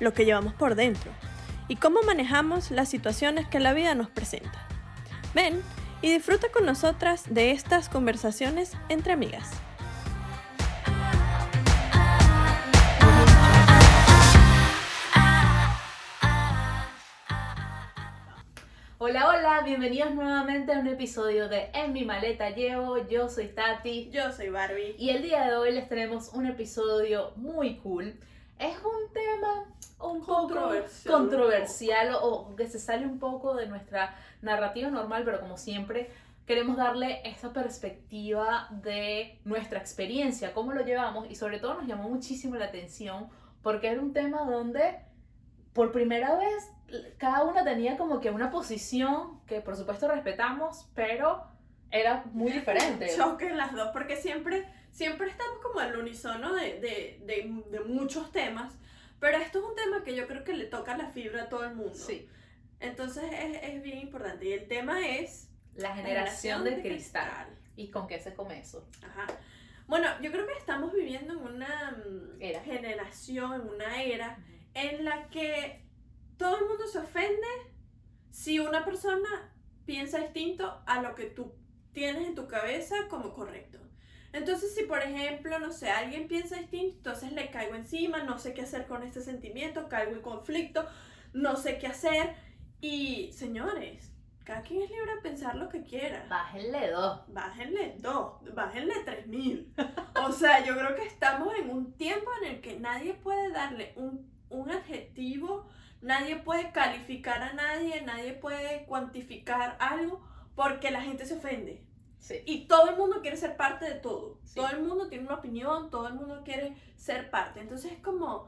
lo que llevamos por dentro y cómo manejamos las situaciones que la vida nos presenta. Ven y disfruta con nosotras de estas conversaciones entre amigas. Hola, hola, bienvenidos nuevamente a un episodio de En mi maleta llevo. Yo soy Tati Yo soy Barbie. y el día de hoy les tenemos un episodio muy cool. Es un tema un poco Controversial. controversial o que se sale un poco de nuestra narrativa normal, pero como siempre queremos darle esa perspectiva de nuestra experiencia, cómo lo llevamos y sobre todo nos llamó muchísimo la atención porque era un tema donde por primera vez cada una tenía como que una posición que por supuesto respetamos, pero era muy diferente. Choque las dos, porque siempre, siempre estamos como al unísono de, de, de, de muchos temas, pero esto es un tema que yo creo que le toca la fibra a todo el mundo. Sí, Entonces es, es bien importante. Y el tema es... la generación de cristal. ¿Y con qué se come eso? Ajá. Bueno, yo creo que estamos viviendo en una mm, Era. generación, en una era en la que todo el mundo se ofende si una persona piensa distinto a lo que tú tienes en tu cabeza como correcto. Entonces, si por ejemplo, no sé, alguien piensa distinto, entonces le caigo encima, no sé qué hacer con este sentimiento, caigo en conflicto, no sé qué hacer. Y, señores, cada quien es libre de pensar lo que quiera. Bájenle dos. Bájenle dos, bájenle tres mil. O sea, yo creo que estamos en un tiempo en el que nadie puede darle un, un adjetivo, nadie puede calificar a nadie, nadie puede cuantificar algo porque la gente se ofende. Sí. Y todo el mundo quiere ser parte de todo. Sí. Todo el mundo tiene una opinión, todo el mundo quiere ser parte. Entonces es como,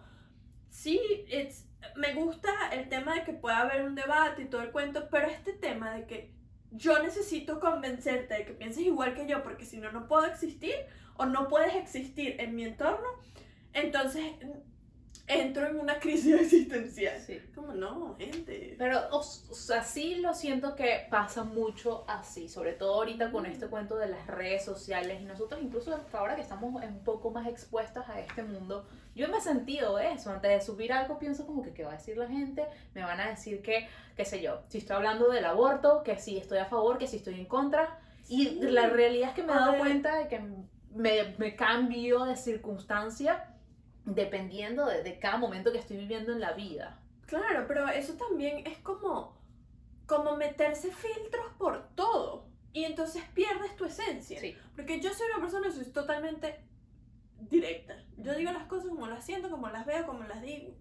sí, it's- me gusta el tema de que pueda haber un debate y todo el cuento, pero este tema de que yo necesito convencerte de que pienses igual que yo, porque si no, no puedo existir o no puedes existir en mi entorno, entonces entro en una crisis existencial. Sí. Como no, gente. Pero, o, o sea, sí lo siento que pasa mucho así, sobre todo ahorita con este cuento de las redes sociales y nosotros incluso ahora que estamos un poco más expuestas a este mundo, yo me he sentido eso, antes de subir algo pienso como que qué va a decir la gente, me van a decir que, qué sé yo, si estoy hablando del aborto, que si estoy a favor, que si estoy en contra, y Sí. la realidad es que me he dado cuenta de que me, me cambio de circunstancia dependiendo de, de cada momento que estoy viviendo en la vida. Claro, pero eso también es como, como meterse filtros por todo. Y entonces pierdes tu esencia. Sí. Porque yo soy una persona que soy totalmente directa. Yo digo las cosas como las siento, como las veo, como las digo.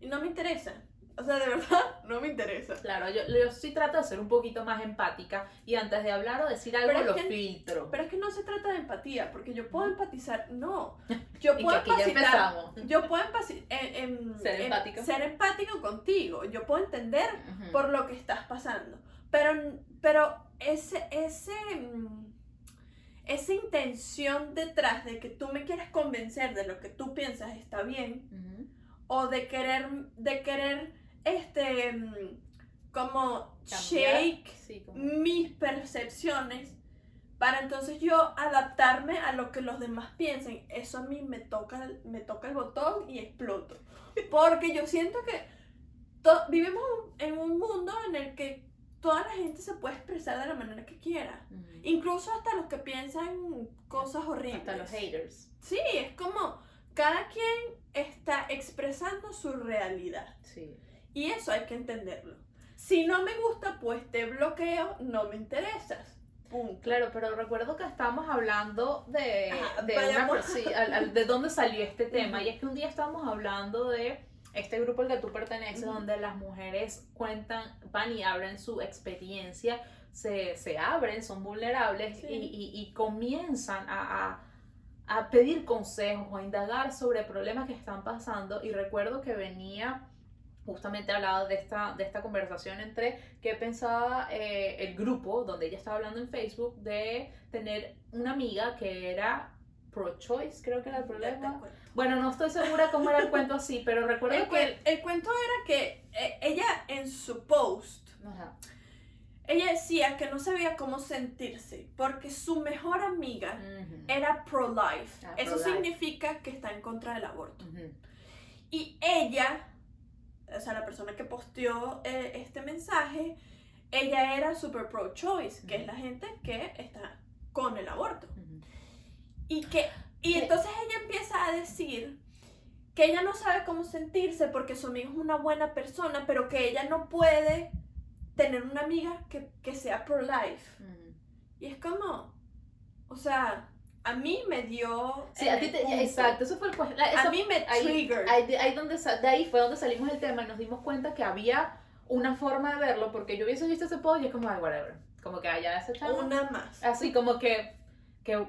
Y no me interesa. O sea, de verdad, no me interesa. Claro, yo, yo sí trato de ser un poquito más empática y antes de hablar o decir algo lo que- filtro. Pero es que no se trata de empatía, porque yo puedo empatizar. No. Yo y que puedo ya empezamos. Yo puedo empaci- en- en- Ser en- empático. ser empático contigo. Yo puedo entender por lo que estás pasando. Pero, pero ese, ese, mm, esa intención detrás de que tú me quieres convencer de lo que tú piensas está bien, o de querer, de querer, este, mm, como Cambiar. shake Sí, como- mis percepciones para entonces yo adaptarme a lo que los demás piensen. Eso a mí me toca, me toca el botón y exploto. Porque yo siento que vivimos en un mundo en el que toda la gente se puede expresar de la manera que quiera. Ujú. Incluso hasta los que piensan cosas horribles. Hasta los haters. Sí, es como cada quien está expresando su realidad. Sí. Y eso hay que entenderlo. Si no me gusta, pues te bloqueo, no me interesas. Punto. Claro, pero recuerdo que estábamos hablando de, Ajá, de, una, sí, al- al- de dónde salió este tema. Ujú. Y es que un día estábamos hablando de este grupo al que tú perteneces, Ujú. donde las mujeres cuentan, van y abren su experiencia, se, se abren, son vulnerables Sí. y, y- y comienzan a, a- a pedir consejos o a indagar sobre problemas que están pasando. Y recuerdo que venía justamente hablaba de esta, de esta conversación entre qué pensaba eh, el grupo donde ella estaba hablando en Facebook de tener una amiga que era pro-choice, creo que era el problema. Bueno, no estoy segura cómo era el cuento así, pero recuerdo el, que... El cuento era que eh, ella en su post, ella decía que no sabía cómo sentirse porque su mejor amiga era pro-life. Ah, Eso significa que está en contra del aborto. Y ella, o sea, la persona que posteó eh, este mensaje, ella era super pro-choice, que es la gente que está con el aborto. Y que y entonces ella empieza a decir que ella no sabe cómo sentirse porque su amigo es una buena persona, pero que ella no puede tener una amiga que, que sea pro-life. Y es como, o sea, a mí me dio. Sí, a ti te. Exacto, eso fue el. a mí me triggered. Ahí, ahí, donde, de ahí fue donde salimos del tema y nos dimos cuenta que había una forma de verlo, porque yo hubiese visto ese post y es como, ay, whatever. Como que allá ese chavo. Una más. Así como que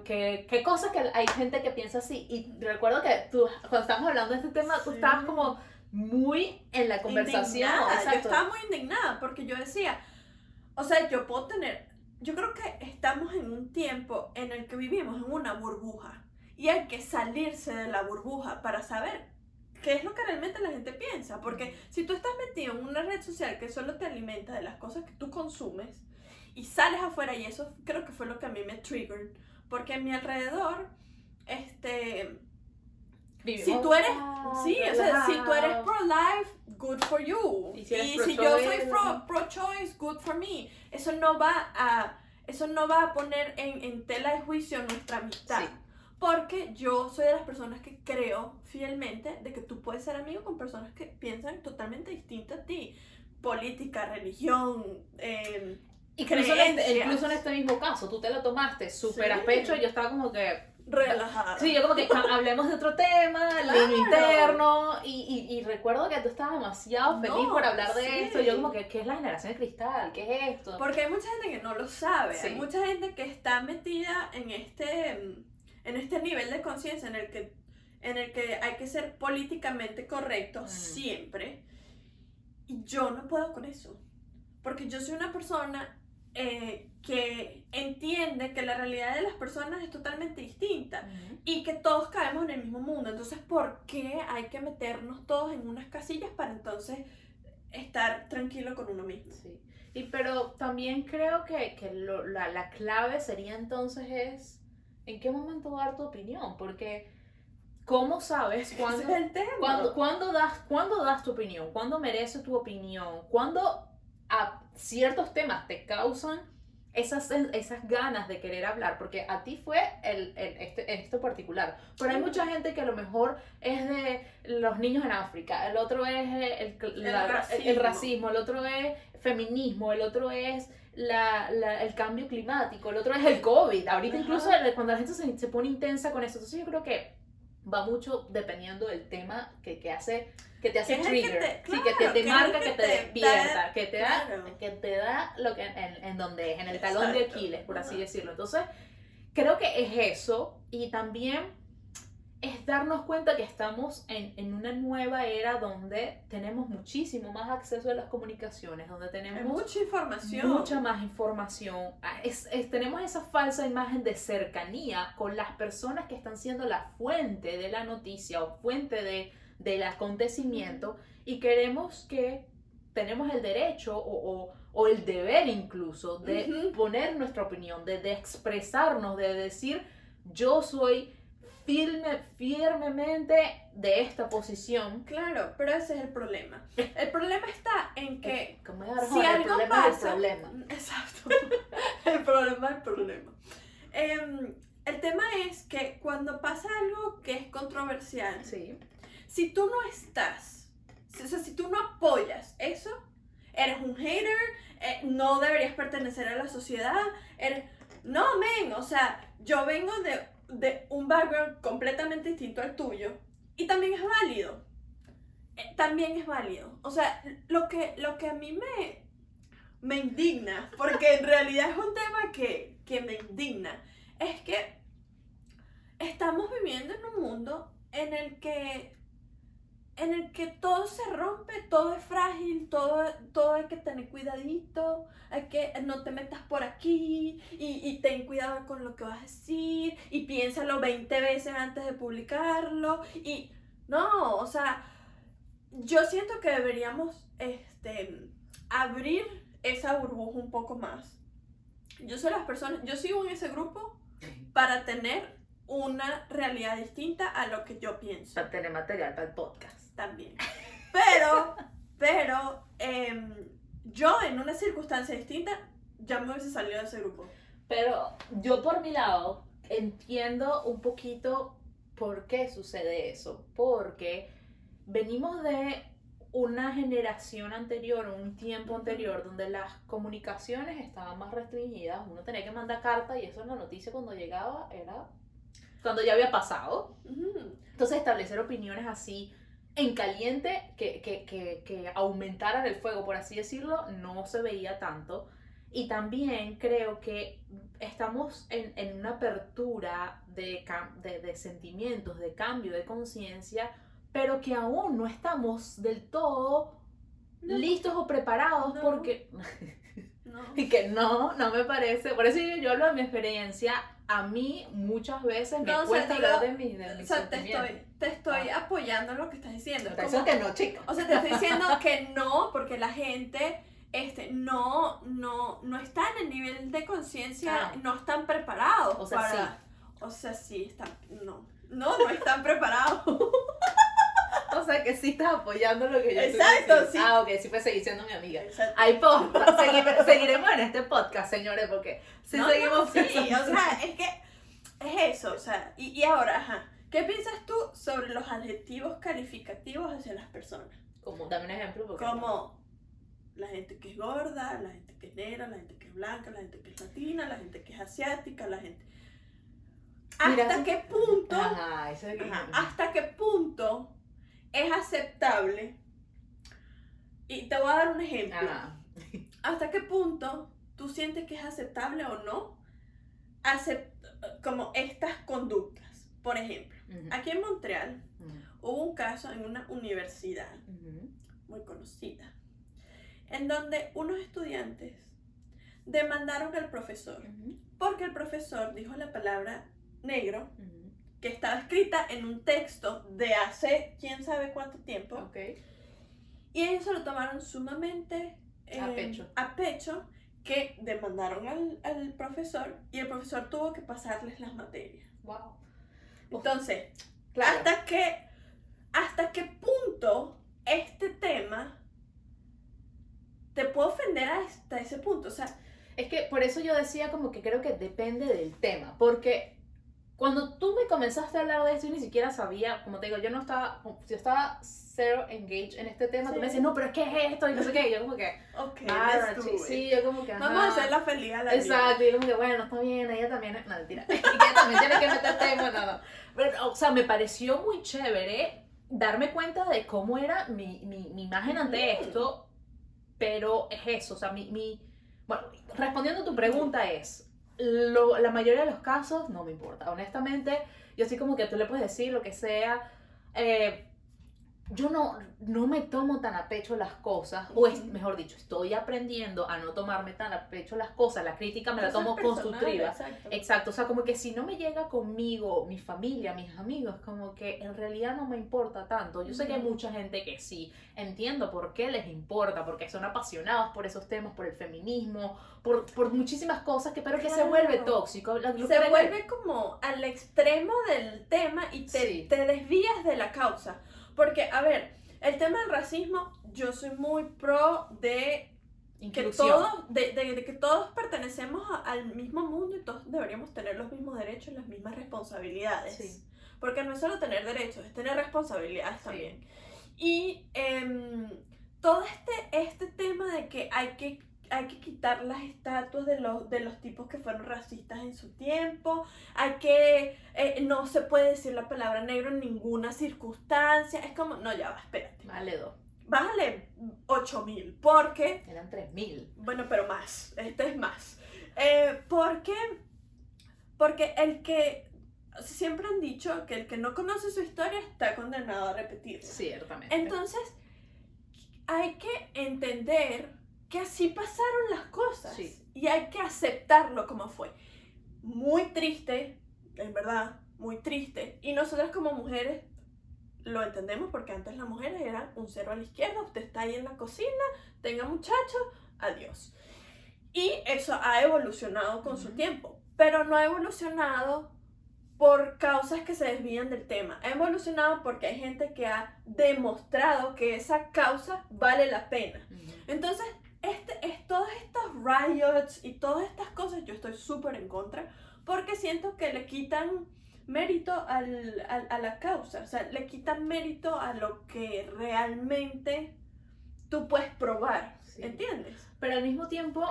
que, que, cosas que hay gente que piensa así. Y recuerdo que tú, cuando estábamos hablando de este tema, tú estabas como muy en la conversación. Yo estaba muy indignada porque yo decía, o sea, yo puedo tener, yo creo que estamos en un tiempo en el que vivimos en una burbuja y hay que salirse de la burbuja para saber qué es lo que realmente la gente piensa. Porque si tú estás metido en una red social que solo te alimenta de las cosas que tú consumes y sales afuera y eso creo que fue lo que a mí me triggered porque en mi alrededor, este... si tú eres, sí, o sea, si tú eres pro-life, good for you. Y si, yo soy pro-choice, good for me. Eso no va a, eso no va a poner en, en tela de juicio nuestra amistad. Porque yo soy de las personas que creo fielmente de que tú puedes ser amigo con personas que piensan totalmente distinto a ti. Política, religión, eh, Incluso en, este, incluso en este mismo caso, tú te lo tomaste súper a pecho y yo estaba como que... Relajada. Sí, yo como que hablemos de otro tema, el interno, y, y, y, recuerdo que tú estabas demasiado feliz por hablar de esto, yo como que, ¿qué es la generación de cristal? ¿Qué es esto? Porque hay mucha gente que no lo sabe, hay mucha gente que está metida en este, en este nivel de conciencia en el que en el que hay que ser políticamente correcto siempre. Y yo no puedo con eso. Porque yo soy una persona eh, que entiende que la realidad de las personas es totalmente distinta y que todos caemos en el mismo mundo. Entonces, ¿por qué hay que meternos todos en unas casillas para entonces estar tranquilo con uno mismo? Sí. Y pero también creo que, que la, la, clave sería entonces es en qué momento dar tu opinión, porque ¿cómo sabes cuándo, cuándo, cuándo, das, cuándo das tu opinión? ¿Cuándo merece tu opinión? ¿Cuándo a ciertos temas te causan esas, esas ganas de querer hablar, porque a ti fue el, el este, esto particular. Pero hay mucha gente que a lo mejor es de los niños en África, el otro es el, el, racismo. el, otro es feminismo, el otro es la, la, el cambio climático, el otro es el COVID. Ahorita incluso cuando la gente se, se, pone intensa con eso, entonces yo creo que va mucho dependiendo del tema que, que hace que te hace trigger, sí, que te, te marca, que, te, despierta, que te da, que te da lo que en, en donde es, en el talón de Aquiles, por así decirlo. Entonces, creo que es eso y también es darnos cuenta que estamos en, en, una nueva era donde tenemos muchísimo más acceso a las comunicaciones, donde tenemos mucha información. Mucha más información. Ah, es, es, tenemos esa falsa imagen de cercanía con las personas que están siendo la fuente de la noticia o fuente de, del acontecimiento y queremos que tenemos el derecho o, o, el deber incluso de poner nuestra opinión, de, de, expresarnos, de decir yo soy firme, firmemente de esta posición. Claro, pero ese es el problema. El problema está en que si algo pasa... El problema. Exacto. el problema es el problema. Em, el tema es que cuando pasa algo que es controversial, sí si tú no estás, o sea, si tú no apoyas eso, eres un hater, eh, no deberías pertenecer a la sociedad, eres... No, men, o sea, yo vengo de, de un background completamente distinto al tuyo y también es válido. Eh, también es válido. O sea, lo que, lo que a mí me, me indigna, porque en realidad es un tema que, que me indigna, es que estamos viviendo en un mundo en el que en el que todo se rompe, todo es frágil, todo, todo hay que tener cuidadito, hay que no te metas por aquí y, y ten cuidado con lo que vas a decir y piénsalo 20 veces antes de publicarlo y no, o sea, yo siento que deberíamos este, abrir esa burbuja un poco más. Yo soy las personas, yo sigo en ese grupo para tener una realidad distinta a lo que yo pienso. Para tener material para el podcast. También. Pero, pero, em, yo en una circunstancia distinta ya me hubiese salido de ese grupo. Pero yo por mi lado entiendo un poquito por qué sucede eso. Porque venimos de una generación anterior, un tiempo anterior, donde las comunicaciones estaban más restringidas. Uno tenía que mandar carta y eso en la noticia cuando llegaba era cuando ya había pasado. Entonces establecer opiniones así en caliente que, que, que, que aumentaran el fuego, por así decirlo, no se veía tanto. Y también creo que estamos en, en una apertura de, de, de sentimientos, de cambio, de conciencia, pero que aún no estamos del todo No. listos o preparados No. porque... No. Y que no, no me parece. Por eso yo, yo hablo de mi experiencia. A mí muchas veces me No, o sea, cuesta digo, hablar de, mi, de O mis sea, te estoy, te estoy apoyando en lo que estás diciendo. Como- diciendo que no, chica. O sea, te estoy diciendo que no, porque la gente este, no, no, no está en el nivel de conciencia, Ah. no están preparados O sea, para... O sea, sí, están... No, no, no están preparados. Sea, que sí estás apoyando lo que yo estoy Exacto, sí. Ah, ok, sí puedes seguir siendo mi amiga. Exacto. Hay podcast. Segui- seguiremos en este podcast, señores, porque si No, seguimos no, sí, pensando- o sea, es que es eso, o sea, y, y ahora, ajá, ¿qué piensas tú sobre los adjetivos calificativos hacia las personas? Como, dame un ejemplo. Porque Como la gente que es gorda, la gente que es negra, la gente que es blanca, la gente que es latina, la gente que es asiática, la gente... Mira, ¿Hasta sí. qué punto, Ajá, eso es- ajá, hasta qué punto es aceptable? Y te voy a dar un ejemplo. Ajá. ¿Hasta qué punto tú sientes que es aceptable o no acep- como estas conductas? Por ejemplo, aquí en Montreal hubo un caso en una universidad muy conocida, en donde unos estudiantes demandaron al profesor, porque el profesor dijo la palabra negro. Que estaba escrita en un texto de hace quién sabe cuánto tiempo, Ok. y ellos se lo tomaron sumamente A eh, pecho. a pecho, que demandaron al, al profesor y el profesor tuvo que pasarles las materias. Wow. Entonces, Claro. ¿hasta qué, ¿hasta qué punto este tema te puede ofender hasta ese punto? O sea, Es que por eso yo decía como que creo que depende del tema, porque cuando tú me comenzaste a hablar de esto, yo ni siquiera sabía, como te digo, yo no estaba, yo estaba cero engaged en este tema, tú me decías, no, pero ¿qué es esto? Y no sé qué, y yo como que, ok, ah, sí, yo como que, Vamos ajá. a hacerla feliz a la Exacto, y yo como que, bueno, está bien, ella también, no, mentira, y ella también tiene que meter tema, no, no. Pero, o sea, me pareció muy chévere darme cuenta de cómo era mi, mi, mi imagen ante esto, pero es eso, o sea, mi, mi bueno, respondiendo a tu pregunta es, lo- la mayoría de los casos no me importa, honestamente, yo así como que tú le puedes decir lo que sea, eh, yo no, no me tomo tan a pecho las cosas, o es, mejor dicho, estoy aprendiendo a no tomarme tan a pecho las cosas, la crítica me la tomo constructiva. exacto. Exacto, o sea, como que si no me llega conmigo, mi familia, mis amigos, como que en realidad no me importa tanto. Yo sé que hay mucha gente que sí, entiendo por qué les importa, porque son apasionados por esos temas, por el feminismo, por, por muchísimas cosas, que pero que se Claro. vuelve tóxico. Lo- lo que se vuelve como al extremo del tema y te, Sí. te desvías de la causa. Porque, a ver, el tema del racismo, yo soy muy pro de que todos, de, de- de que todos pertenecemos a- al mismo mundo y todos deberíamos tener los mismos derechos y las mismas responsabilidades. Sí. Porque no es solo tener derechos, es tener responsabilidades Sí. también. Y em, todo este, este tema de que hay que hay que quitar las estatuas de los, de los tipos que fueron racistas en su tiempo, hay que, eh, no se puede decir la palabra negro en ninguna circunstancia, es como, no, ya va, espérate, Vale, dos. bájale 8000, porque Eran 3000. bueno, pero más. Este es más. Eh, porque, porque el que, siempre han dicho que el que no conoce su historia está condenado a repetirla. Ciertamente. Entonces, hay que entender que así pasaron las cosas Sí. y hay que aceptarlo como fue. Muy triste, en verdad, muy triste. Y nosotras como mujeres lo entendemos porque antes las mujeres eran un cero a la izquierda, usted está ahí en la cocina, tenga muchachos, adiós. Y eso ha evolucionado con su tiempo, pero no ha evolucionado por causas que se desvían del tema. Ha evolucionado porque hay gente que ha demostrado que esa causa vale la pena. Entonces, este, es, todos estos riots y todas estas cosas yo estoy súper en contra porque siento que le quitan mérito al, al- a la causa, o sea, le quitan mérito a lo que realmente tú puedes probar, Sí. ¿entiendes? Pero al mismo tiempo,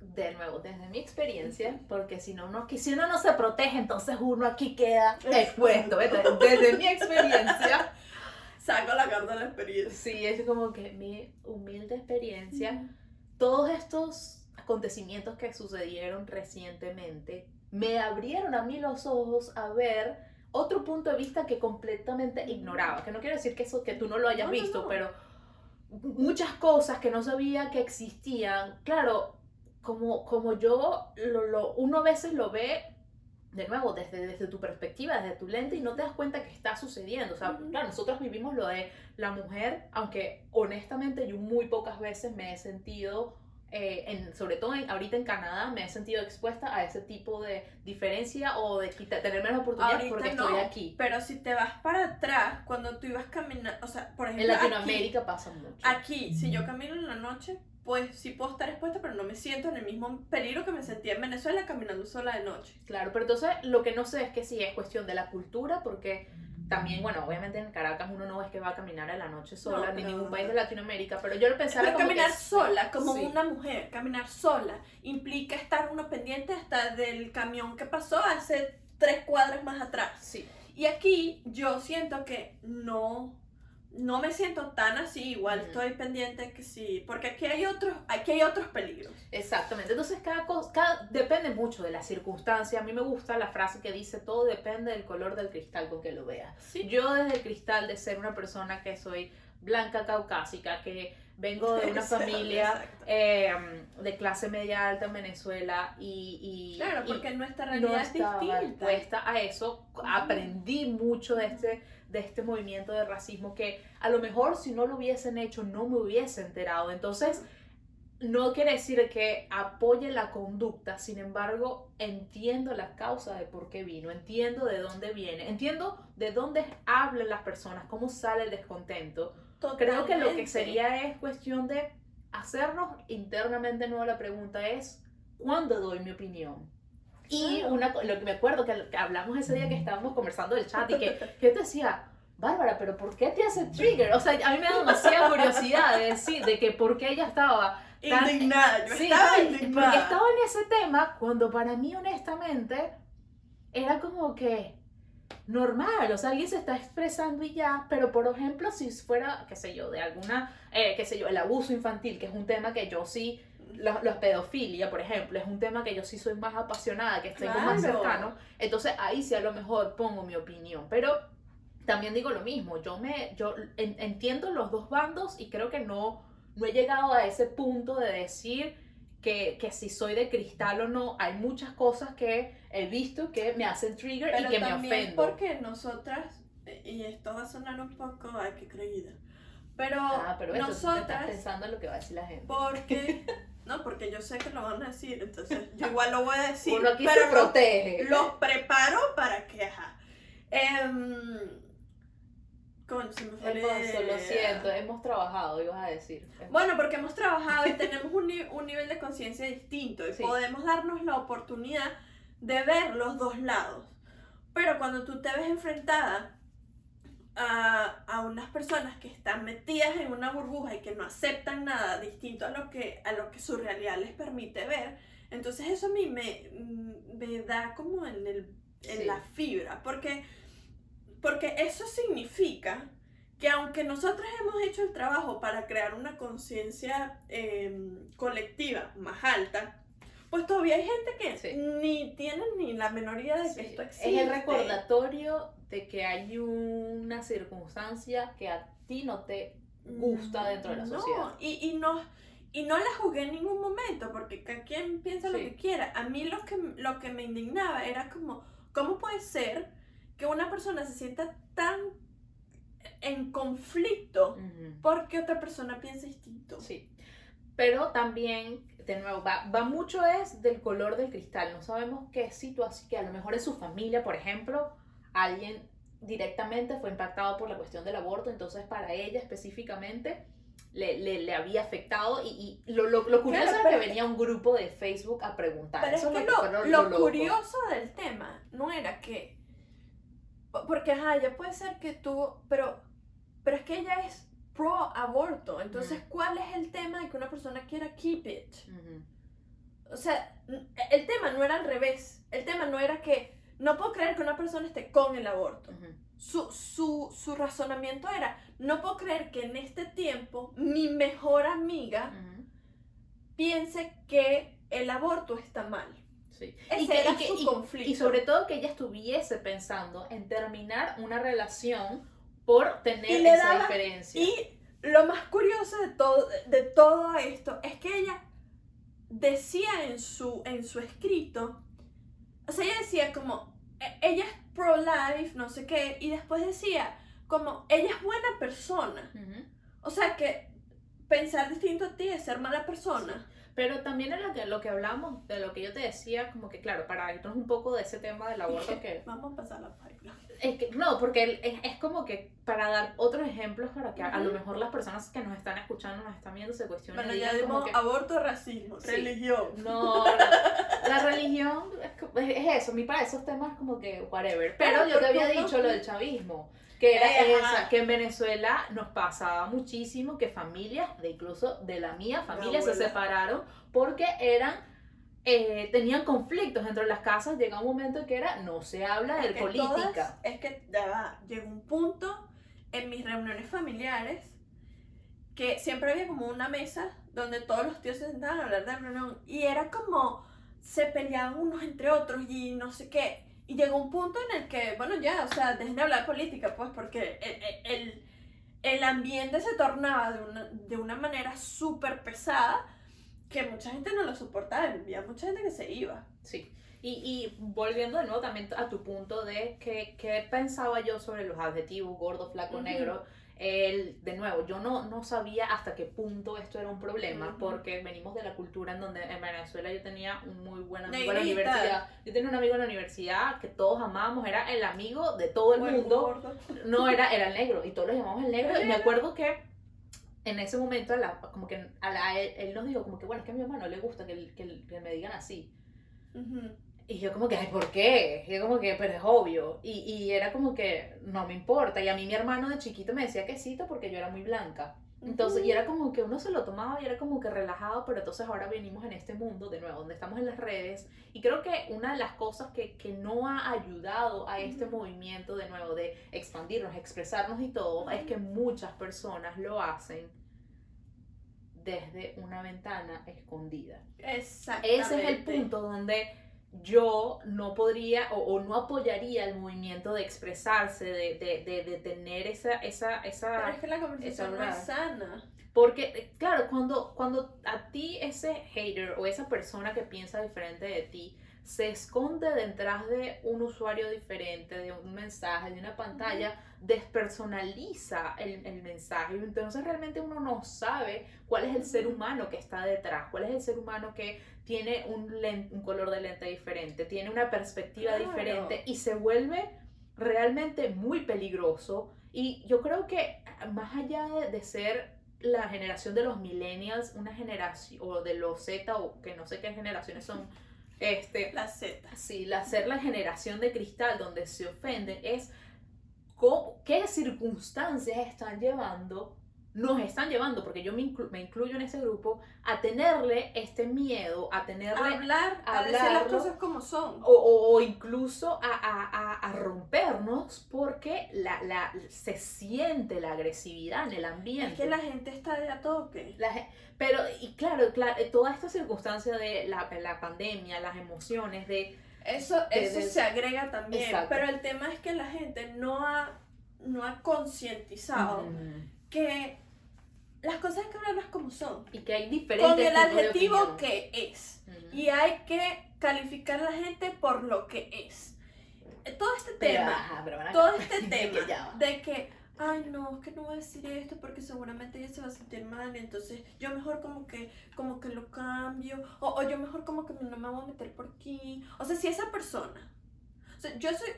de nuevo, desde mi experiencia, porque si no, uno, si uno no se protege, entonces uno aquí queda expuesto. Desde mi experiencia, Saco la carta de la experiencia. sí, es como que mi humilde experiencia, todos estos acontecimientos que sucedieron recientemente me abrieron a mí los ojos a ver otro punto de vista que completamente ignoraba. Que no quiero decir que eso que tú no lo hayas No, no, visto, no. pero muchas cosas que no sabía que existían. Claro, como, como yo, lo, lo- uno a veces lo ve de nuevo desde, desde tu perspectiva, desde tu lente y no te das cuenta que está sucediendo. O sea, claro, nosotros vivimos lo de la mujer, aunque honestamente yo muy pocas veces me he sentido, eh, en, sobre todo en- ahorita en Canadá, me he sentido expuesta a ese tipo de diferencia o de quita- tener menos oportunidades Ahorita porque no, estoy aquí. Pero si te vas para atrás, cuando tú ibas caminando, o sea, por En ejemplo, aquí- Latinoamérica pasa mucho. Aquí, si yo camino en la noche, pues sí puedo estar expuesta, pero no me siento en el mismo peligro que me sentía en Venezuela caminando sola de noche. Claro, pero entonces lo que no sé es que si es cuestión de la cultura, porque también, bueno, obviamente en Caracas uno no es que va a caminar a la noche sola, No, ni ningún país de Latinoamérica, pero yo lo pensaba Pero como caminar que- sola, como sí. una mujer, caminar sola, implica estar uno pendiente hasta del camión que pasó hace tres cuadras más atrás. Sí, Y aquí yo siento que no, no me siento tan así, igual estoy pendiente que sí, porque aquí hay otros, aquí hay otros peligros. exactamente. Entonces cada cosa, cada, depende mucho de la circunstancia. A mí me gusta la frase que dice, todo depende del color del cristal con que lo veas. Sí. Yo desde el cristal de ser una persona que soy blanca caucásica, que vengo de una familia Exacto. eh, de clase media alta en Venezuela y... y Claro, y- porque nuestra no realidad es estaba distinta. a eso. Aprendí mucho de este, de este movimiento de racismo que a lo mejor si no lo hubiesen hecho no me hubiese enterado. Entonces, no quiere decir que apoye la conducta, sin embargo, entiendo la causa de por qué vino, entiendo de dónde viene, entiendo de dónde hablan las personas, cómo sale el descontento. Creo que lo que Totalmente. sería es cuestión de hacernos internamente nueva la pregunta es, ¿cuándo doy mi opinión? Y una, lo que me acuerdo que, que hablamos ese día que estábamos conversando del chat y que, que yo te decía, Bárbara, pero ¿por qué te hace trigger? O sea, a mí me da demasiada curiosidad de decir, de que por qué ella estaba tan- Indignada, yo Sí, estaba indignada. porque estaba en ese tema cuando para mí honestamente era como que normal, o sea, alguien se está expresando y ya, pero por ejemplo, si fuera, qué sé yo, de alguna, eh, qué sé yo, el abuso infantil, que es un tema que yo sí, la, la pedofilia, por ejemplo, es un tema que yo sí soy más apasionada, que más Claro. cercano, entonces ahí sí a lo mejor pongo mi opinión, pero también digo lo mismo, yo me, yo en- entiendo los dos bandos y creo que no, no he llegado a ese punto de decir que, que si soy de cristal o no, hay muchas cosas que he visto que me hacen trigger Pero y que me también ofendo. porque nosotras, y esto va a sonar un poco, ay, qué creída, pero, Ah, pero te estás nosotras, pensando en lo que va a decir la gente. porque, no, porque yo sé que lo van a decir, entonces yo igual lo voy a decir, Uno aquí pero se protege. los, los preparo para que, ajá. Coño, se me fue la Hermoso, lo siento, hemos trabajado, ibas a decir. Bueno, porque hemos trabajado y tenemos un, un nivel de conciencia distinto y Sí. podemos darnos la oportunidad de ver los dos lados. Pero cuando tú te ves enfrentada a, a unas personas que están metidas en una burbuja y que no aceptan nada distinto a lo que, a lo que su realidad les permite ver, entonces eso a mí me, mm, me da como en, el, en Sí. la fibra, porque, porque eso significa que aunque nosotros hemos hecho el trabajo para crear una conciencia eh, colectiva más alta, pues todavía hay gente que Sí. ni tiene ni la menor idea de Sí, que esto es existe. el recordatorio de que hay una circunstancia que a ti no te gusta dentro de la no, sociedad. Y, y no, y no la jugué en ningún momento, porque cada quien piensa lo que quiera. A mí lo que, lo que me indignaba era como, ¿cómo puede ser que una persona se sienta tan en conflicto porque otra persona piensa distinto? Sí. Pero también, de nuevo, va, va mucho es del color del cristal. No sabemos qué situación, que a lo mejor en su familia, por ejemplo, alguien directamente fue impactado por la cuestión del aborto, entonces para ella específicamente le, le, le había afectado y, y lo, lo, lo curioso Claro, era que venía un grupo de Facebook a preguntar. Pero es Eso que lo lo, lo- curioso del tema no era que. Porque, ajá, ya puede ser que tú. Pero, pero es que ella es pro aborto. Entonces. ¿cuál es el tema de que una persona quiera keep it? O sea, el tema no era al revés. El tema no era que. No puedo creer que una persona esté con el aborto. Su, su, su razonamiento era: No puedo creer que en este tiempo mi mejor amiga piense que el aborto está mal. Sí. Ese era su y- conflicto. y sobre todo que ella estuviese pensando en terminar una relación por tener Y esa daba- diferencia. Y lo más curioso de todo, de todo esto es que ella decía en su, en su escrito, o sea, ella decía como, ella es pro-life, no sé qué, y después decía como, ella es buena persona. O sea, que pensar distinto a ti es ser mala persona. Pero también en lo que, lo que hablamos, de lo que yo te decía, como que claro, para irnos un poco de ese tema del aborto que... Vamos a pasar la página. Es que no, porque es, es como que para dar otros ejemplos para que a, a lo mejor las personas que nos están escuchando, nos están viendo, se cuestionen. Bueno, ya dimos que, aborto, racismo, Sí. religión. No, la, la religión es, es- es eso, mí para esos temas como que whatever. Pero yo te había dicho lo del chavismo, que era Eh, esa, que en Venezuela nos pasaba muchísimo que familias, de incluso de la mía familia, se separaron porque eran, eh, tenían conflictos dentro de las casas, llega un momento en que era, no se habla de que política. todas- es que ya llegó un punto en mis reuniones familiares que siempre había como una mesa donde todos los tíos se sentaban a hablar de reunión y era como se peleaban unos entre otros y no sé qué. Y llegó un punto en el que, bueno, ya, o sea, dejen de hablar de política, pues, porque el, el, el ambiente se tornaba de una, de una manera súper pesada que mucha gente no lo soportaba, había mucha gente que se iba. Sí. Y, y volviendo de nuevo también a tu punto de que, que pensaba yo sobre los adjetivos gordo, flaco, Ujú. negro. El, de nuevo, yo no, no sabía hasta qué punto esto era un problema, Ujú. porque venimos de la cultura en donde en Venezuela yo tenía un muy buen amigo en la universidad. Yo tenía un amigo en la universidad que todos amábamos, era el amigo de todo el O el mundo. gordo. No, era, era el negro, y todos lo llamamos el negro. Y me acuerdo que en ese momento, a la- como que a la- él, él nos dijo, como que bueno, es que a mi mamá no le gusta que, que, que me digan así. Ujú. Y yo como que, ay, ¿por qué? Y yo como que, pero es obvio. Y, y era como que, no me importa. Y a mí mi hermano de chiquito me decía que sí, porque yo era muy blanca. Entonces, y era como que uno se lo tomaba y era como que relajado, pero entonces ahora venimos en este mundo de nuevo, donde estamos en las redes. Y creo que una de las cosas que, que no ha ayudado a este movimiento de nuevo de expandirnos, expresarnos y todo, es que muchas personas lo hacen desde una ventana escondida. Exactamente. Ese es el punto donde yo no podría o, o no apoyaría el movimiento de expresarse, de, de, de, de tener esa, esa, Pero esa... es que la conversación no es sana. Porque, claro, cuando, cuando a ti ese hater o esa persona que piensa diferente de ti se esconde detrás de un usuario diferente, de un mensaje, de una pantalla, despersonaliza el, el mensaje. Entonces realmente uno no sabe cuál es el ser humano que está detrás, cuál es el ser humano que tiene un, len- un color de lente diferente, tiene una perspectiva Claro. diferente y se vuelve realmente muy peligroso. Y yo creo que más allá de, de ser la generación de los millennials, una generación, o de los Z, o que no sé qué generaciones son, este, La Z. Sí, la ser la generación de cristal donde se ofenden es cómo- qué circunstancias están llevando nos están llevando, porque yo me, inclu- me incluyo en ese grupo, a tenerle este miedo, a tenerle... hablar, a decir las cosas como son. O, o- o incluso a, a- a- a rompernos porque la, la, se siente la agresividad en el ambiente. Es que la gente está de a toque. La pero, y claro, claro, eh, toda esta circunstancia de la, la pandemia, las emociones, de... Eso, eso se agrega también. Exacto. Pero el tema es que la gente no ha, no ha concientizado Mm, que las cosas hay que hablarlas como son. y que hay diferentes Con el de adjetivo que es. Y hay que calificar a la gente por lo que es. Eh, Todo este Pero, tema, ajá, pero todo este tema de que, ay no, es que no voy a decir esto porque seguramente ella se va a sentir mal, entonces yo mejor como que, como que lo cambio, o, o yo mejor como que no me voy a meter por aquí. O sea, si esa persona, o sea, yo soy,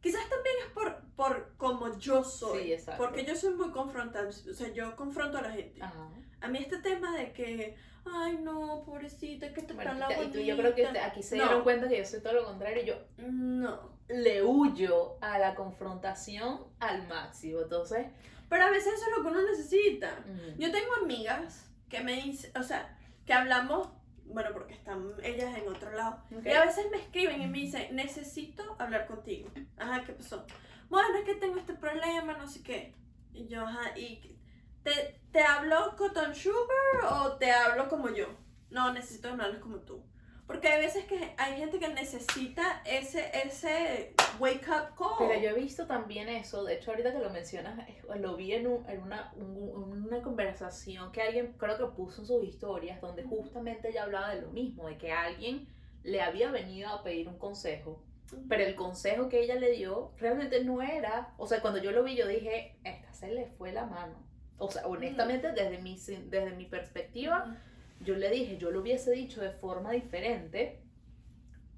quizás también es por, por como yo soy, Sí, exacto. porque yo soy muy confrontable, o sea, yo confronto a la gente. Ajá. A mí este tema de que, ay no, pobrecita, que te Bueno, está la y tú, yo creo que aquí se No. dieron cuenta que yo soy todo lo contrario. Yo No. le huyo a la confrontación al máximo. Entonces, Pero a veces eso es lo que uno necesita. Yo tengo amigas que me dicen, o sea, que hablamos, bueno, porque están ellas en otro lado. Y a veces me escriben y me dicen, necesito hablar contigo. Ajá, ¿qué pasó? Bueno, es que tengo este problema, no sé qué. Y yo, ajá, ¿y te, te hablo cotton sugar o te hablo como yo? No, necesito hables como tú. Porque hay veces que hay gente que necesita ese, ese wake up call. Pero yo he visto también eso, de hecho ahorita que lo mencionas, lo vi en, un- en una, un- una conversación que alguien creo que puso en sus historias, donde justamente ella hablaba de lo mismo, de que alguien le había venido a pedir un consejo, pero el consejo que ella le dio realmente no era, o sea, cuando yo lo vi yo dije, esta se le fue la mano. O sea, honestamente desde mi, desde mi perspectiva, yo le dije, yo lo hubiese dicho de forma diferente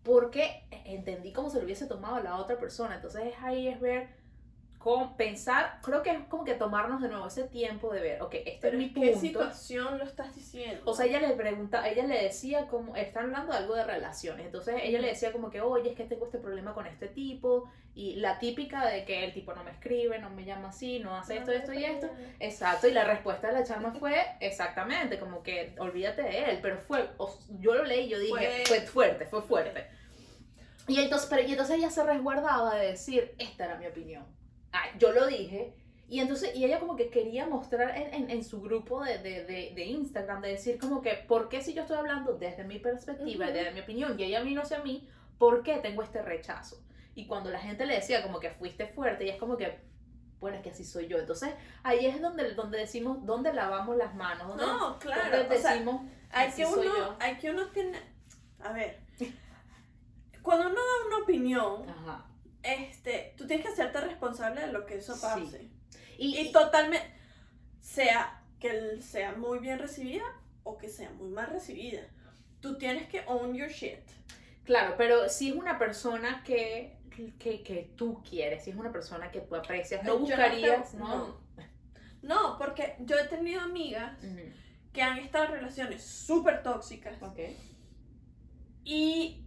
porque entendí cómo se lo hubiese tomado la otra persona. Entonces es ahí es ver, cómo, pensar, creo que es como que tomarnos de nuevo ese tiempo de ver, ok, este Pero es mi ¿en qué punto. situación lo estás diciendo? O sea, ella le pregunta, ella le decía como, están hablando de algo de relaciones, entonces ella le decía como que, oye, es que tengo este problema con este tipo, y la típica de que el tipo no me escribe, no me llama así, no hace esto, esto y esto. Exacto, y la respuesta de la chama fue exactamente, como que olvídate de él, pero fue, yo lo leí y yo dije, Fue- fue, fuerte, fue fuerte. Y entonces, pero, y entonces ella se resguardaba de decir, esta era mi opinión. Ah, yo lo dije, y entonces, y ella como que quería mostrar en, en- en su grupo de, de, de, de Instagram, de decir como que, ¿por qué si yo estoy hablando desde mi perspectiva, Ujú. desde mi opinión, y ella a mí no sé a mí, ¿por qué tengo este rechazo? Y cuando la gente le decía como que fuiste fuerte, y es como que, bueno, es que así soy yo. Entonces, ahí es donde, donde decimos, donde lavamos las manos, donde, No, claro. donde o sea, decimos, hay que soy uno, yo. hay que uno tiene, a ver, cuando uno da una opinión, ajá. Este, tú tienes que hacerte responsable de lo que eso Sí. pase. Y, Y y- totalmente, sea que sea muy bien recibida o que sea muy mal recibida. Tú tienes que own your shit. claro, pero si es una persona que, que, que tú quieres, si es una persona que tú aprecias, no no buscarías, tengo- no. No, porque yo he tenido amigas Ujú. que han estado en relaciones súper tóxicas Ok. y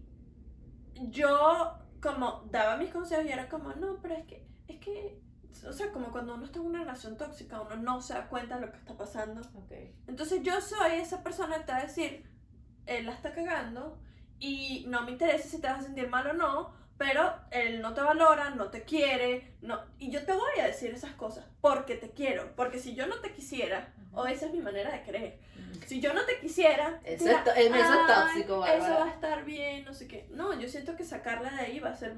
yo como daba mis consejos y era como, no, pero es que, es que, o sea, como cuando uno está en una relación tóxica, uno no se da cuenta de lo que está pasando. Ok. Entonces yo soy esa persona que te va a decir, él la está cagando y no me interesa si te vas a sentir mal o no, pero él no te valora, no te quiere, no, y yo te voy a decir esas cosas porque te quiero, porque si yo no te quisiera, o esa es mi manera de creer, si yo no te quisiera, Eso es eso es "Ay, tóxico, eso Bárbara". va a estar bien, no sé qué. No, yo siento que sacarla de ahí va a ser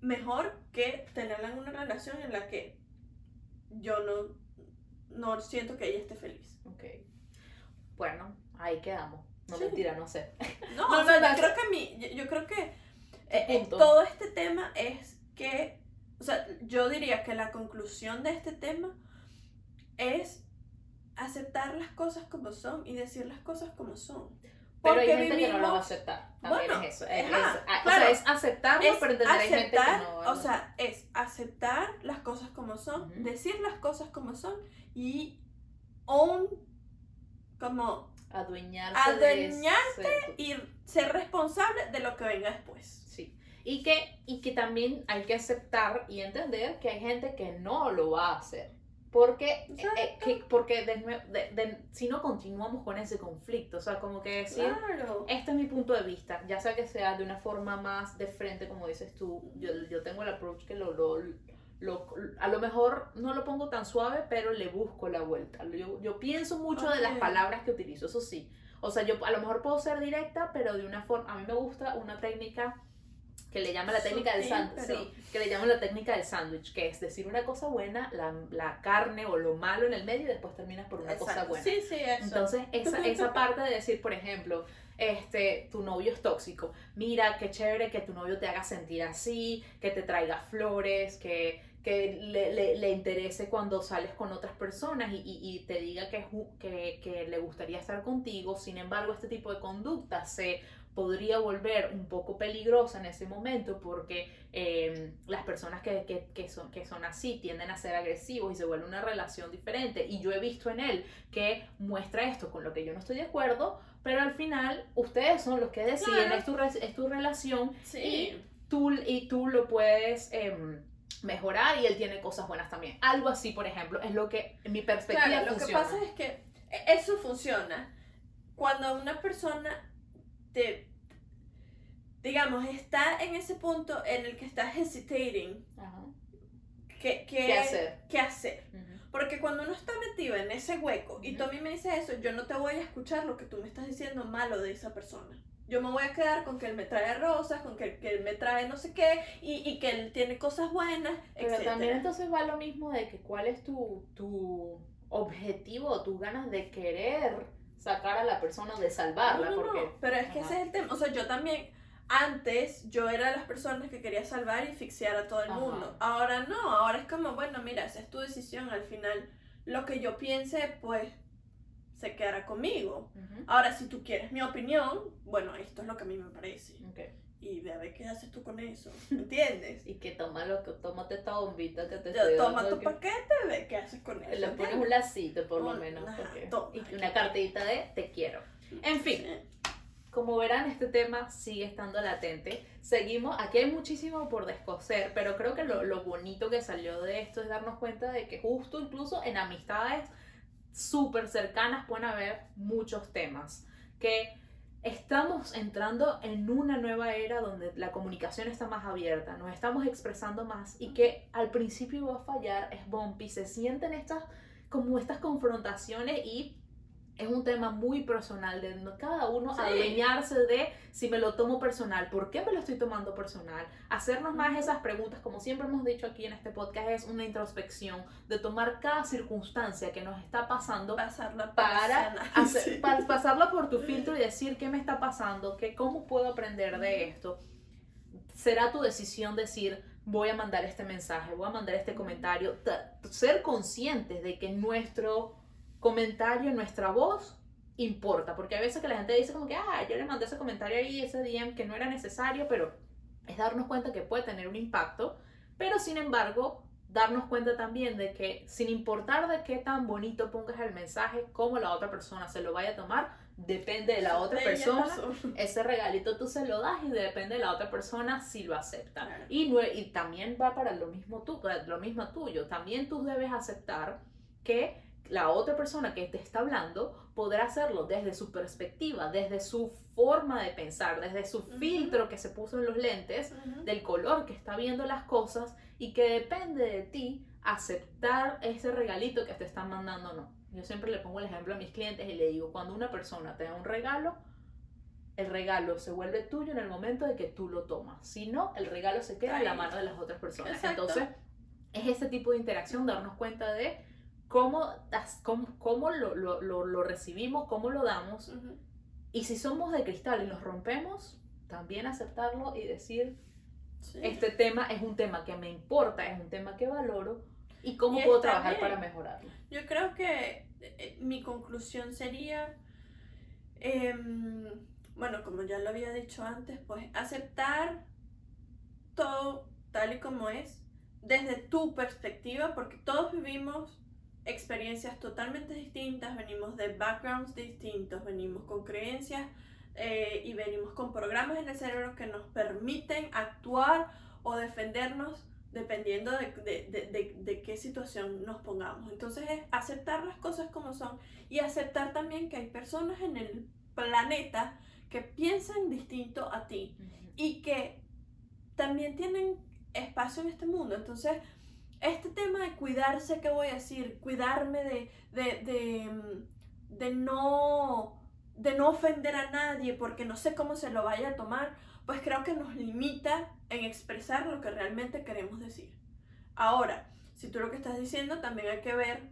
mejor que tenerla en una relación en la que yo no, no siento que ella esté feliz. Ok. Bueno, ahí quedamos. No Sí. mentira, no sé. No, No, o sea, no, creo que mi, yo, yo creo que eh, eh, todo este tema es que, o sea, yo diría que la conclusión de este tema es aceptar las cosas como son y decir las cosas como son. Pero hay Porque gente que no lo va a vivimos- aceptar. También Bueno, es eso. Es, ajá, es- claro. O sea, es aceptarlo, Es pero entender hay gente que aceptar, no. o sea, es aceptar las cosas como son, Ujú. decir las cosas como son y own, como, adueñarse de adueñarte tú. y ser responsable de lo que venga después. Sí. Y que, y que también hay que aceptar y entender que hay gente que no lo va a hacer. Porque, eh, eh, que- porque de de- de- si no continuamos con ese conflicto, o sea, como que decir, Claro. este es mi punto de vista, ya sea que sea de una forma más de frente, como dices tú, yo, yo tengo el approach que lo, lo, lo- a lo mejor no lo pongo tan suave, pero le busco la vuelta. Yo, yo pienso mucho de las palabras que utilizo, eso sí. O sea, yo a lo mejor puedo ser directa, pero de una forma, a mí me gusta una técnica que le llama la técnica del sándwich, pero- sí, que le llaman la técnica del sándwich, que es decir una cosa buena, la, la carne o lo malo en el medio y después terminas por una cosa buena. Sí, sí, eso. Entonces, esa, esa parte de decir, por ejemplo, este, tu novio es tóxico, mira, qué chévere que tu novio te haga sentir así, que te traiga flores, que, que le, le- le interese cuando sales con otras personas y, y- y te diga que, que, que le gustaría estar contigo, sin embargo, este tipo de conducta se podría volver un poco peligrosa en ese momento porque eh, las personas que, que- que son, que son así tienden a ser agresivos y se vuelve una relación diferente. Y yo he visto en él que muestra esto con lo que yo no estoy de acuerdo, pero al final ustedes son los que deciden, Claro. es, tu, es tu relación Sí. y tú, y tú lo puedes em, mejorar y él tiene cosas buenas también. Algo así, por ejemplo, es lo que en mi perspectiva Claro, lo que funciona. pasa es que e- eso funciona cuando una persona te, digamos, está en ese punto en el que está hesitating, Ajá. ¿qué, qué, ¿Qué hacer? qué hacer? Ujú. Porque cuando uno está metido en ese hueco y tú a mí me dices eso, yo no te voy a escuchar lo que tú me estás diciendo malo de esa persona. Yo me voy a quedar con que él me trae rosas, con que, que él me trae no sé qué, y, y que él tiene cosas buenas, Pero etcétera. también entonces va lo mismo de que cuál es tu, tu objetivo tus ganas de querer sacar a la persona, de salvarla, No, no, no, porque... pero es que Ajá. ese es el tema. O sea, yo también, antes, yo era de las personas que quería salvar y asfixiar a todo el Ajá. mundo. Ahora no, ahora es como, bueno, mira, esa es tu decisión. Al final, lo que yo piense, pues, se quedará conmigo. Ujú. Ahora, si tú quieres mi opinión, bueno, esto es lo que a mí me parece. Ok. Y ve a ver qué haces tú con eso. ¿Me entiendes? Y que toma lo que tómate esta bombita que te Yo, estoy toma tu que- paquete, ve qué haces con eso. Le pones un lacito por lo Un- menos. ajá, porque- toma. y una cartita de te quiero. En fin. Sí. Como verán, este tema sigue estando latente. Seguimos, aquí hay muchísimo por descoser, pero creo que lo, lo bonito que salió de esto es darnos cuenta de que justo incluso en amistades súper cercanas pueden haber muchos temas. Que estamos entrando en una nueva era donde la comunicación está más abierta, nos estamos expresando más y que al principio va a fallar, es bumpy, se sienten estas como estas confrontaciones y es un tema muy personal de cada uno Sí. adueñarse de si me lo tomo personal, por qué me lo estoy tomando personal, hacernos más esas preguntas, como siempre hemos dicho aquí en este podcast, es una introspección de tomar cada circunstancia que nos está pasando Pasarla para, hacer- sí. para pasarla por tu filtro y decir qué me está pasando, qué, cómo puedo aprender de esto. Será tu decisión decir, voy a mandar este mensaje, voy a mandar este comentario, Ta- ser conscientes de que nuestro comentario, nuestra voz importa, porque a veces que la gente dice como que, ah, yo le mandé ese comentario ahí, ese DM que no era necesario, pero es darnos cuenta que puede tener un impacto, pero sin embargo, darnos cuenta también de que sin importar de qué tan bonito pongas el mensaje, cómo la otra persona se lo vaya a tomar, depende de la otra persona. Ese regalito tú se lo das y depende de la otra persona si lo acepta. Claro. Y, y también va para lo mismo tú, lo mismo tuyo. También tú debes aceptar que la otra persona que te está hablando podrá hacerlo desde su perspectiva, desde su forma de pensar, desde su filtro que se puso en los lentes, del color que está viendo las cosas y que depende de ti aceptar ese regalito que te están mandando o no. Yo siempre le pongo el ejemplo a mis clientes y le digo, cuando una persona te da un regalo, el regalo se vuelve tuyo en el momento de que tú lo tomas. Si no, el regalo se queda en la mano de las otras personas. Exacto. Entonces, es ese tipo de interacción, darnos cuenta de cómo, cómo, cómo lo, lo- lo- lo recibimos, cómo lo damos. Ujú. Y si somos de cristal y nos rompemos, también aceptarlo y decir, Sí. este tema es un tema que me importa, es un tema que valoro y cómo Y puedo trabajar para mejorarlo. Yo creo que eh, mi conclusión sería, em, bueno, como ya lo había dicho antes, pues aceptar todo tal y como es desde tu perspectiva, porque todos vivimos experiencias totalmente distintas, venimos de backgrounds distintos, venimos con creencias eh, y venimos con programas en el cerebro que nos permiten actuar o defendernos dependiendo de, de, de, de, de qué situación nos pongamos. Entonces es aceptar las cosas como son y aceptar también que hay personas en el planeta que piensan distinto a ti y que también tienen espacio en este mundo. Entonces, este tema de cuidarse, ¿qué voy a decir? Cuidarme de, de, de, mm, de no, de no ofender a nadie porque no sé cómo se lo vaya a tomar, pues creo que nos limita en expresar lo que realmente queremos decir. Ahora, si tú lo que estás diciendo, también hay que ver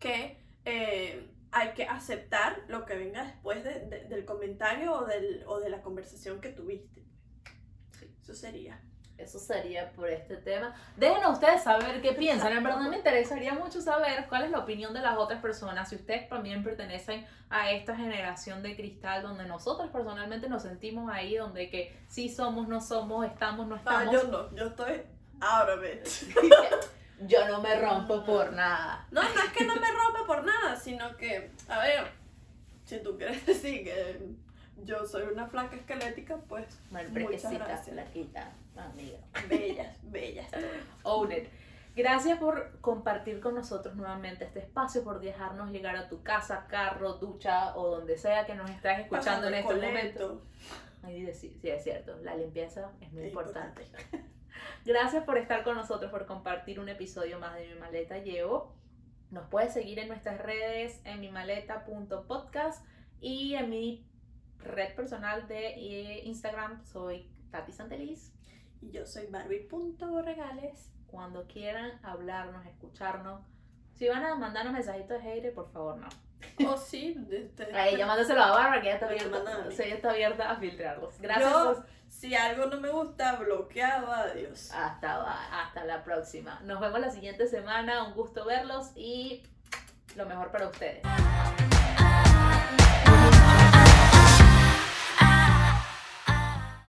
que eh, hay que aceptar lo que venga después de- de- del comentario o, del, o de la conversación que tuviste. Sí. Eso sería. Eso sería por este tema. Déjenos ustedes saber qué piensan. En verdad me interesaría mucho saber cuál es la opinión de las otras personas. Si ustedes también pertenecen a esta generación de cristal donde nosotros personalmente nos sentimos ahí, donde que sí somos, no somos, estamos, no Ah, estamos. yo no, yo estoy it. Yo no me rompo por nada. No, no es que no me rompa por nada, sino que, a ver, si tú quieres decir que yo soy una flaca esquelética, pues Mal muchas prequecita, gracias. flaquita, amiga. Bellas, bellas. todas. Own it. Gracias por compartir con nosotros nuevamente este espacio, por dejarnos llegar a tu casa, carro, ducha o donde sea que nos estés escuchando Pasando en el este coleto. momento. Ay, sí, sí, es cierto, la limpieza es muy Es importante. Gracias por estar con nosotros, por compartir un episodio más de Mi Maleta Llevo. Nos puedes seguir en nuestras redes en mimaleta.podcast y en mi red personal de eh, Instagram soy Tati Santeliz. Yo soy Barbie.regales. Cuando quieran hablarnos, escucharnos. Si van a mandarnos mensajitos de hater, por favor, no. O sí, de- de- A ella mándaselo a Bárbara, que ella está abierta, sí, ella está abierta a filtrarlos. Gracias. Yo- por- si algo no me gusta, bloqueado, adiós. Hasta, hasta la próxima. Nos vemos la siguiente semana. Un gusto verlos y lo mejor para ustedes.